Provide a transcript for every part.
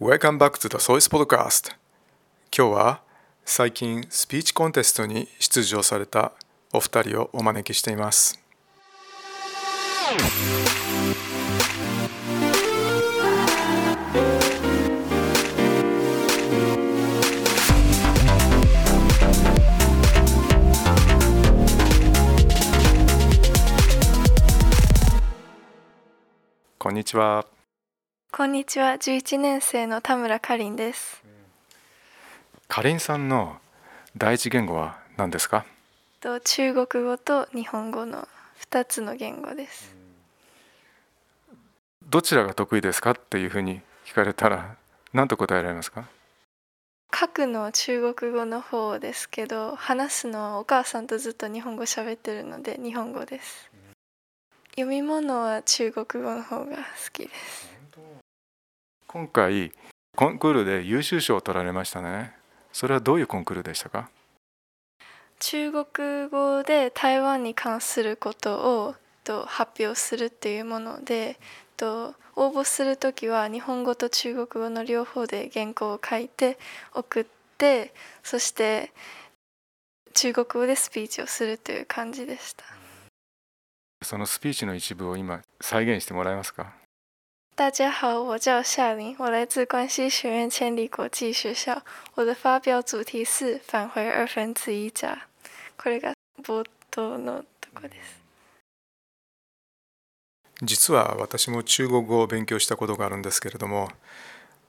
Welcome back to the Sois Podcast. 今日は最近スピーチコンテストに出場されたお二人をお招きしています。こんにちは。こんにちは、11年生の田村かりんです。かりんさんの第一言語は何ですか？と中国語と日本語の2つの言語です。どちらが得意ですかっていうふうに聞かれたら何と答えられますか？書くのは中国語の方ですけど、話すのはお母さんとずっと日本語喋ってるので日本語です。読み物は中国語の方が好きです。今回コンクールで優秀賞を取られましたね。それはどういうコンクールでしたか？中国語で台湾に関することをと発表するっていうものでと応募する時は日本語と中国語の両方で原稿を書いて送ってそして中国語でスピーチをするという感じでした。そのスピーチの一部を今再現してもらえますか？大家好，我叫夏琳，我来自关西学院千里国际学校。我的发表主题是返回二分之一加。これが冒頭のとこです。実は私も中国語を勉強したことがあるんですけれども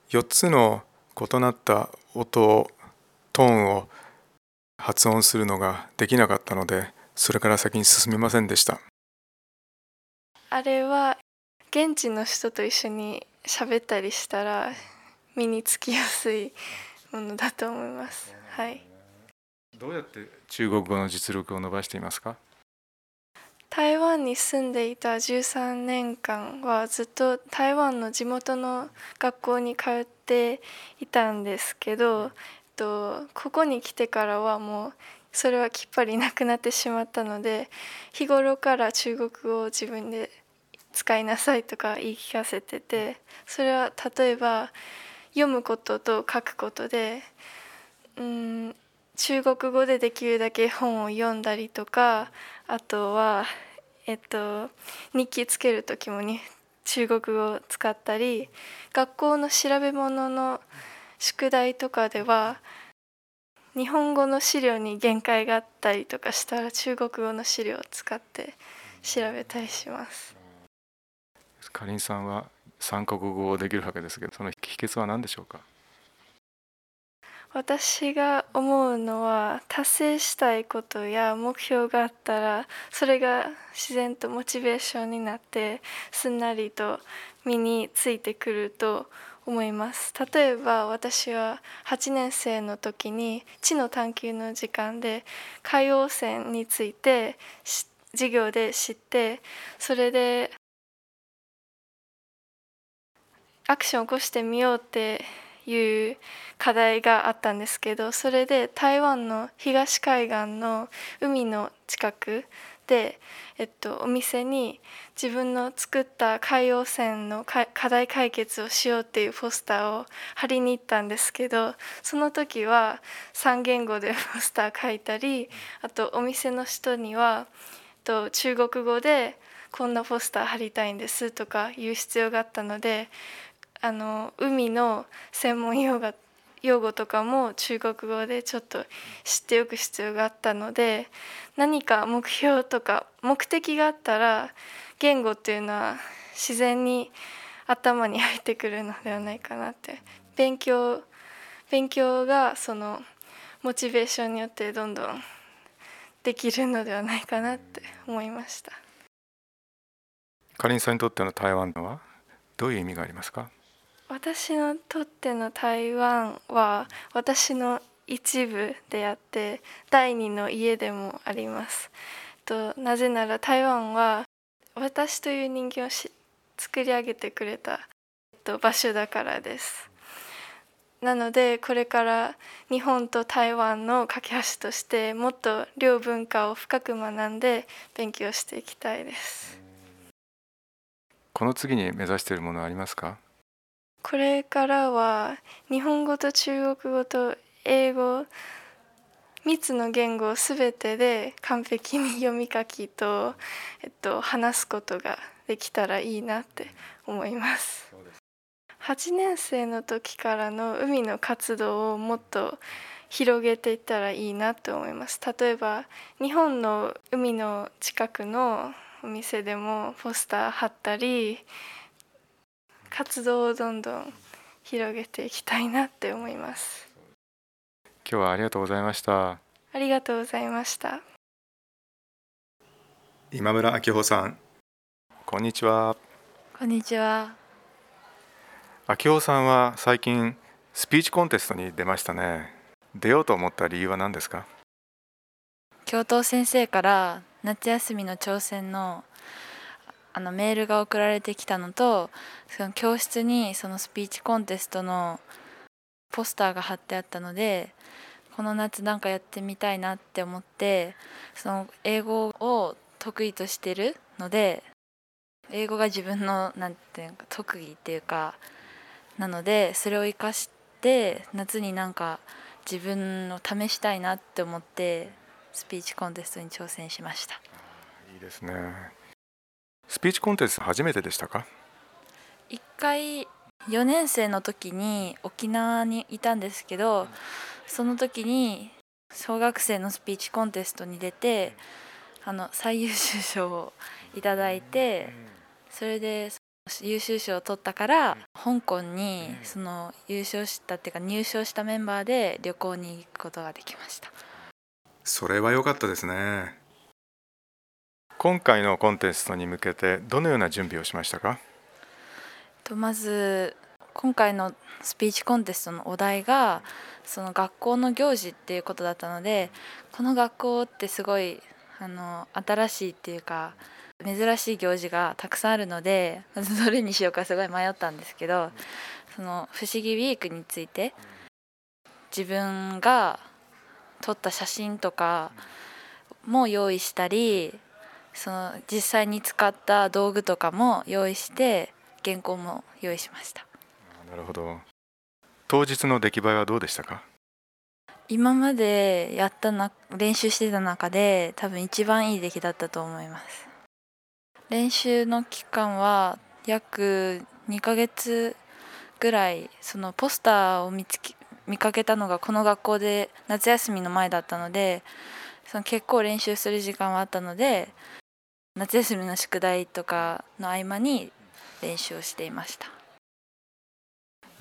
4つの異なった音をトーンを発音するのができなかったのでそれから先に進めませんでしたあれは現地の人と一緒に喋ったりしたら身につきやすいものだと思います。はい。どうやって中国語の実力を伸ばしていますか？台湾に住んでいた13年間はずっと台湾の地元の学校に通っていたんですけど、えっと、ここに来てからはもうそれはきっぱりなくなってしまったので日頃から中国語を自分で使いなさいとか言い聞かせててそれは例えば読むことと書くことでうん中国語でできるだけ本を読んだりとかあとはえっと日記つける時もに中国語を使ったり学校の調べ物の宿題とかでは日本語の資料に限界があったりとかしたら中国語の資料を使って調べたりします。かりんさんは三国語をできるわけですけどその秘訣は何でしょうか？私が思うのは達成したいことや目標があったらそれが自然とモチベーションになってすんなりと身についてくると思います。例えば私は8年生の時に知の探求の時間で海洋汚染について授業で知ってそれでアクションを起こしてみようっていう課題があったんですけどそれで台湾の東海岸の海の近くで、えっと、お店に自分の作った海洋汚の課題解決をしようっていうポスターを貼りに行ったんですけどその時は3言語でポスター書いたりあとお店の人にはと中国語でこんなポスター貼りたいんですとか言う必要があったのであの海の専門用語用語とかも中国語でちょっと知っておく必要があったので何か目標とか目的があったら言語っていうのは自然に頭に入ってくるのではないかなって勉強勉強がそのモチベーションによってどんどんできるのではないかなって思いました。かりんさんにとっての台湾はどういう意味がありますか？私のとっての台湾は私の一部であって第二の家でもあります。となぜなら台湾は私という人間をし作り上げてくれた、えっと、場所だからです。なのでこれから日本と台湾の架け橋としてもっと両文化を深く学んで勉強していきたいです。この次に目指しているものはありますか？これからは日本語と中国語と英語3つの言語すべてで完璧に読み書きと、えっと、話すことができたらいいなって思います。8年生の時からの海の活動をもっと広げていったらいいなと思います例えば日本の海の近くのお店でもポスター貼ったり活動をどんどん広げていきたいなって思います。今日はありがとうございました。ありがとうございました。今村明穂さん。こんにちは。こんにちは。明穂さんは最近スピーチコンテストに出ましたね。出ようと思った理由は何ですか？教頭先生から夏休みの挑戦のあのメールが送られてきたのとその教室にそのスピーチコンテストのポスターが貼ってあったのでこの夏なんかやってみたいなって思ってその英語を得意としてるので英語が自分のなんていうか特技っていうかなのでそれを生かして夏になんか自分を試したいなって思ってスピーチコンテストに挑戦しました。いいですね。スピーチコンテスト初めてでしたか？一回4年生の時に沖縄にいたんですけどその時に小学生のスピーチコンテストに出てあの最優秀賞をいただいてそれで優秀賞を取ったから香港にその優勝したっていうか入賞したメンバーで旅行に行くことができました。それは良かったですね今回のコンテストに向けてどのような準備をしましたか？とまず今回のスピーチコンテストのお題がその学校の行事っていうことだったのでこの学校ってすごいあの新しいっていうか珍しい行事がたくさんあるのでまずどれにしようかすごい迷ったんですけどその不思議ウィークについて自分が撮った写真とかも用意したりその実際に使った道具とかも用意して原稿も用意しました。なるほど。当日の出来栄えはどうでしたか？今までやったな練習してた中で多分一番いい出来だったと思います。練習の期間は約2ヶ月ぐらいそのポスターを見つけ見かけたのがこの学校で夏休みの前だったのでその結構練習する時間はあったので夏休みの宿題とかの合間に練習をしていました。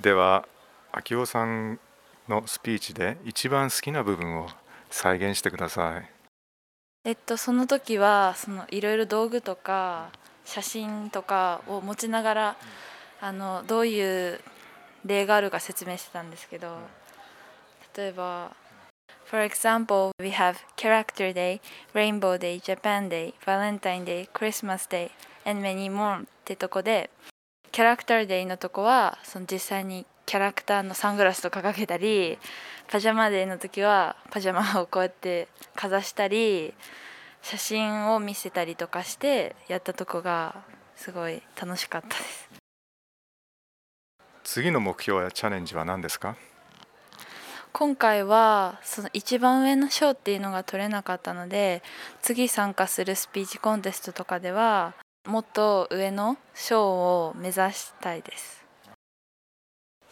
では秋夫さんのスピーチで一番好きな部分を再現してください。えっとその時はそのいろいろ道具とか写真とかを持ちながらあのどういう例があるか説明してたんですけど例えば For example, we have Character Day, Rainbow Day, Japan Day, Valentine Day, Christmas Day, and many more ってとこでキャラクターデイのとこはその実際にキャラクターのサングラスとかかけたりパジャマデーの時はパジャマをこうやってかざしたり写真を見せたりとかしてやったとこがすごい楽しかったです。次の目標やチャレンジは何ですか？今回はその一番上の賞っていうのが取れなかったので次参加するスピーチコンテストとかではもっと上の賞を目指したいです。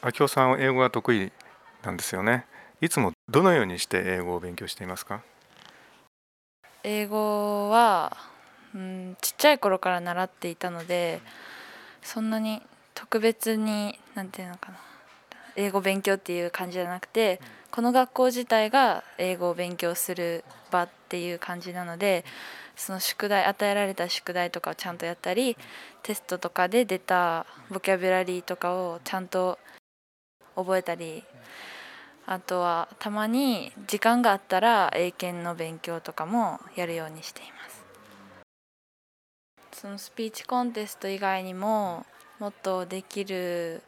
明夫さんは英語が得意なんですよね。いつもどのようにして英語を勉強していますか？英語は、うん、ちっちゃい頃から習っていたのでそんなに特別に何て言うのかな英語勉強っていう感じじゃなくてこの学校自体が英語を勉強する場っていう感じなのでその宿題与えられた宿題とかをちゃんとやったりテストとかで出たボキャブラリーとかをちゃんと覚えたりあとはたまに時間があったら英検の勉強とかもやるようにしています。そのスピーチコンテスト以外にももっとできる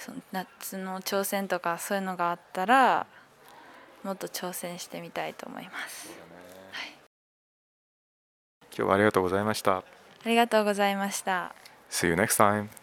その夏の挑戦とかそういうのがあったらもっと挑戦してみたいと思います、はい、今日はありがとうございました。ありがとうございました。See you next time